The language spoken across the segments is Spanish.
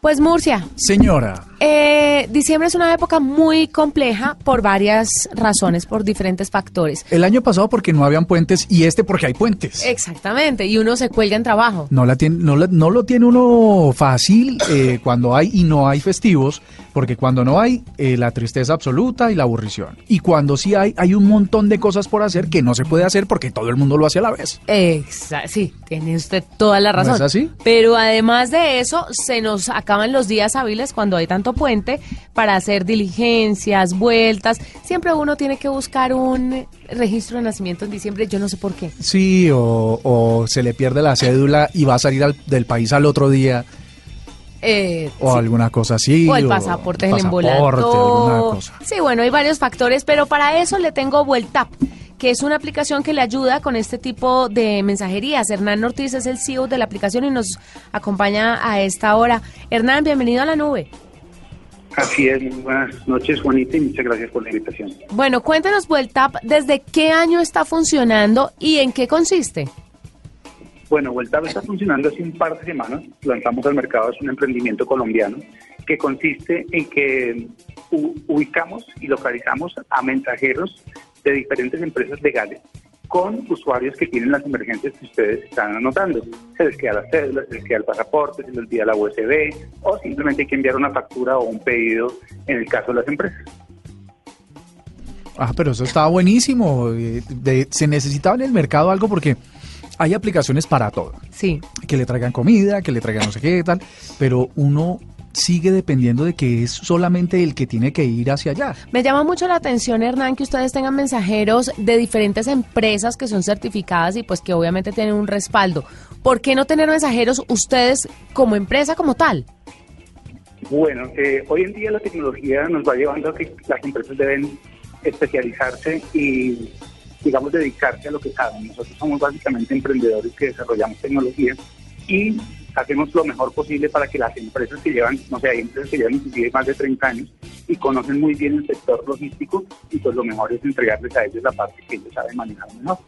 Pues Murcia, Señora, eh, diciembre es una época muy compleja por varias razones, por diferentes factores. el año pasado porque no habían puentes y este porque hay puentes. Exactamente, y uno se cuelga en trabajo. No, la tiene, no, la- no lo tiene uno fácil eh, cuando hay y no hay festivos, porque cuando no hay, eh, la tristeza absoluta y la aburrición. Y cuando sí hay, hay un montón de cosas por hacer que no se puede hacer porque todo el mundo lo hace a la vez. Exa- sí, tiene usted toda la razón. es así? Pero además de eso, se nos acaban los días hábiles cuando hay tanto puente para hacer diligencias, vueltas. Siempre uno tiene que buscar un registro de nacimiento en diciembre, yo no sé por qué. Sí, o, o se le pierde la cédula y va a salir al- del país al otro día, Eh, o sí. alguna cosa así. O el pasaporte es el pasaporte, embolato. alguna cosa. Sí, bueno, hay varios factores, pero para eso le tengo Vueltap, que es una aplicación que le ayuda con este tipo de mensajerías. Hernán Ortiz es el CEO de la aplicación y nos acompaña a esta hora. Hernán, bienvenido a la nube. Así es, buenas noches Juanita y muchas gracias por la invitación. Bueno, cuéntanos Vueltap, ¿desde qué año está funcionando y en qué consiste? Bueno, Vuelta está funcionando hace un par de semanas, lanzamos al mercado, es un emprendimiento colombiano que consiste en que ubicamos y localizamos a mensajeros de diferentes empresas legales con usuarios que tienen las emergencias que ustedes están anotando. Se les queda la cédula, se les queda el pasaporte, se les olvida la USB o simplemente hay que enviar una factura o un pedido en el caso de las empresas. Ah, pero eso estaba buenísimo. de- se necesitaba en el mercado algo porque hay aplicaciones para todo. Sí. Que le traigan comida, que le traigan no sé qué tal, pero uno sigue dependiendo de que es solamente el que tiene que ir hacia allá. Me llama mucho la atención, Hernán, que ustedes tengan mensajeros de diferentes empresas que son certificadas y pues que obviamente tienen un respaldo. ¿Por qué no tener mensajeros ustedes como empresa como tal? Bueno, eh, hoy en día la tecnología nos va llevando a que las empresas deben especializarse y, digamos, dedicarse a lo que saben. Nosotros somos básicamente emprendedores que desarrollamos tecnología y hacemos lo mejor posible para que las empresas que llevan, no sé, hay empresas que llevan inclusive más de 30 años y conocen muy bien el sector logístico y pues lo mejor es entregarles a ellos la parte que ellos saben manejar mejor.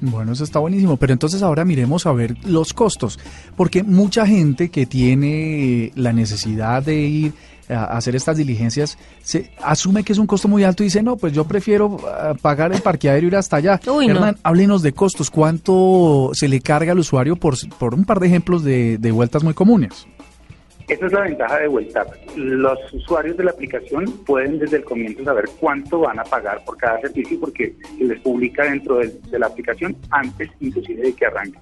Bueno, eso está buenísimo, pero entonces ahora miremos a ver los costos, porque mucha gente que tiene la necesidad de ir a hacer estas diligencias se asume que es un costo muy alto y dice, no, pues yo prefiero ah, pagar el parqueadero y ir hasta allá. Uy, no. Hernán, háblenos de costos, ¿cuánto se le carga al usuario por, por un par de ejemplos de, de vueltas muy comunes? Esa es la ventaja de Vuelta. Los usuarios de la aplicación pueden desde el comienzo saber cuánto van a pagar por cada servicio porque se les publica dentro de, de la aplicación antes inclusive de que arranque.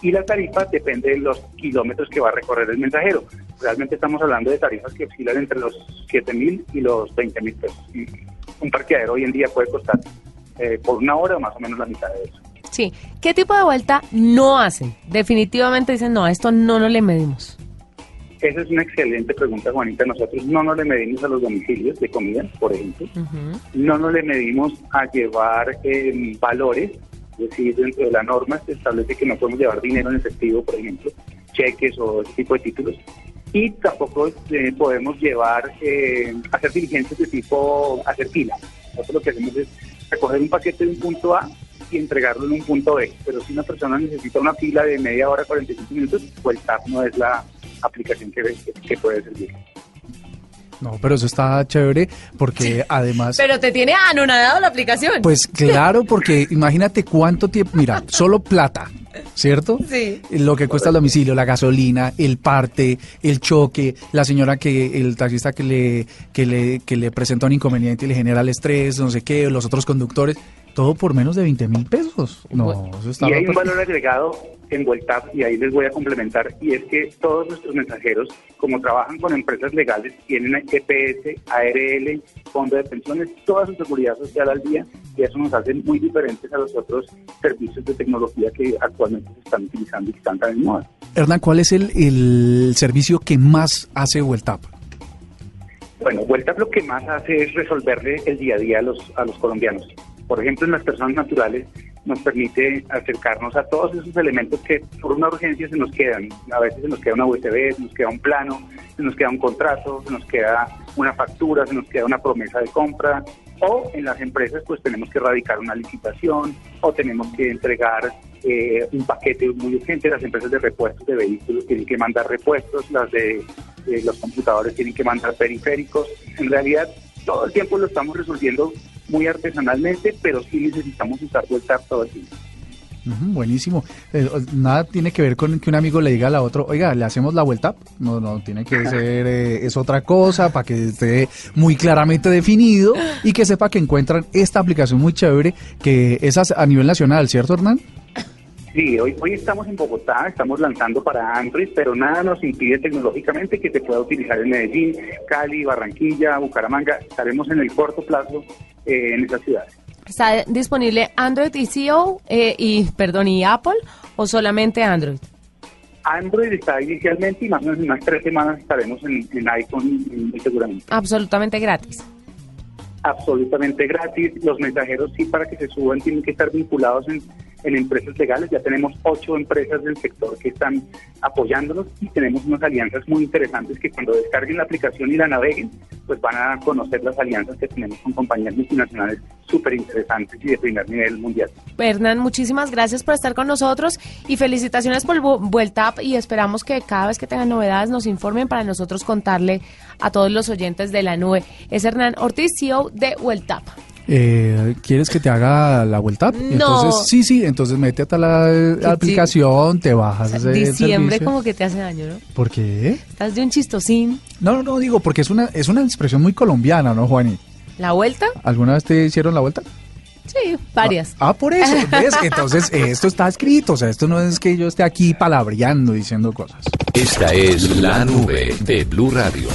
Y la tarifa depende de los kilómetros que va a recorrer el mensajero. Realmente estamos hablando de tarifas que oscilan entre los 7 mil y los 20 mil pesos. Un parqueadero hoy en día puede costar eh, por una hora más o menos la mitad de eso. Sí. ¿Qué tipo de vuelta no hacen? Definitivamente dicen, no, esto no nos le medimos. Esa es una excelente pregunta, Juanita. Nosotros no nos le medimos a los domicilios de comida, por ejemplo. No nos le medimos a llevar eh, valores, es decir, dentro de la norma se establece que no podemos llevar dinero en efectivo, por ejemplo, cheques o ese tipo de títulos. Y tampoco eh, podemos llevar, eh, hacer diligencias de tipo hacer fila. Nosotros lo que hacemos es recoger un paquete de un punto A y entregarlo en un punto B. Pero si una persona necesita una fila de media hora, 45 minutos, pues TAP no es la aplicación que, que puede servir. No, pero eso está chévere porque además... Pero te tiene anonadado la aplicación. Pues claro, porque imagínate cuánto tiempo, mira, solo plata, ¿cierto? Sí. Lo que cuesta el domicilio, la gasolina, el parte, el choque, la señora que, el taxista que le, que le, que le presenta un inconveniente y le genera el estrés, no sé qué, los otros conductores, todo por menos de 20 mil pesos. No, eso está Y hay un valor agregado en Vueltap y ahí les voy a complementar y es que todos nuestros mensajeros, como trabajan con empresas legales, tienen EPS, ARL, fondo de pensiones, toda su seguridad social al día y eso nos hace muy diferentes a los otros servicios de tecnología que actualmente se están utilizando y que están tan en moda. Hernán, ¿cuál es el, el servicio que más hace Vueltap? Bueno, Vuelta lo que más hace es resolverle el día a día a los, a los colombianos. Por ejemplo, en las personas naturales nos permite acercarnos a todos esos elementos que por una urgencia se nos quedan. A veces se nos queda una USB, se nos queda un plano, se nos queda un contrato, se nos queda una factura, se nos queda una promesa de compra. O en las empresas pues tenemos que erradicar una licitación o tenemos que entregar eh, un paquete muy urgente. Las empresas de repuestos de vehículos tienen que mandar repuestos, las de eh, los computadores tienen que mandar periféricos. En realidad todo el tiempo lo estamos resolviendo muy artesanalmente, pero sí necesitamos usar WhatsApp todo el tiempo. buenísimo. Eh, nada tiene que ver con que un amigo le diga a la otro, oiga, ¿le hacemos la vuelta? No, no, tiene que ser, eh, es otra cosa para que esté muy claramente definido y que sepa que encuentran esta aplicación muy chévere que es a nivel nacional, ¿cierto Hernán? Sí, hoy, hoy estamos en Bogotá, estamos lanzando para Android, pero nada nos impide tecnológicamente que se pueda utilizar en Medellín, Cali, Barranquilla, Bucaramanga. Estaremos en el corto plazo eh, en esas ciudades. ¿Está disponible Android y CEO eh, y, perdón, y Apple o solamente Android? Android está inicialmente y más o menos en unas tres semanas estaremos en, en iPhone muy seguramente. Absolutamente gratis absolutamente gratis. Los mensajeros sí para que se suban tienen que estar vinculados en, en empresas legales. Ya tenemos ocho empresas del sector que están apoyándonos y tenemos unas alianzas muy interesantes que cuando descarguen la aplicación y la naveguen, pues van a conocer las alianzas que tenemos con compañías multinacionales súper interesantes y de primer nivel mundial. Hernán, muchísimas gracias por estar con nosotros y felicitaciones por Vuelta y esperamos que cada vez que tengan novedades nos informen para nosotros contarle a todos los oyentes de la nube. Es Hernán Ortiz, CEO de Vuelta. Eh, ¿Quieres que te haga la vuelta? No. Entonces, sí, sí, entonces métete a la, aplicación, te bajas. O sea, diciembre como que te hace daño, ¿no? ¿Por qué? Estás de un chistosín. No, no, no, digo, porque es una, es una expresión muy colombiana, ¿no, Juani? ¿La vuelta? ¿Alguna vez te hicieron la vuelta? Sí, varias. Ah, ah por eso, ¿ves? Entonces, esto está escrito, o sea, esto no es que yo esté aquí palabreando diciendo cosas. Esta es la nube de Blue Radio.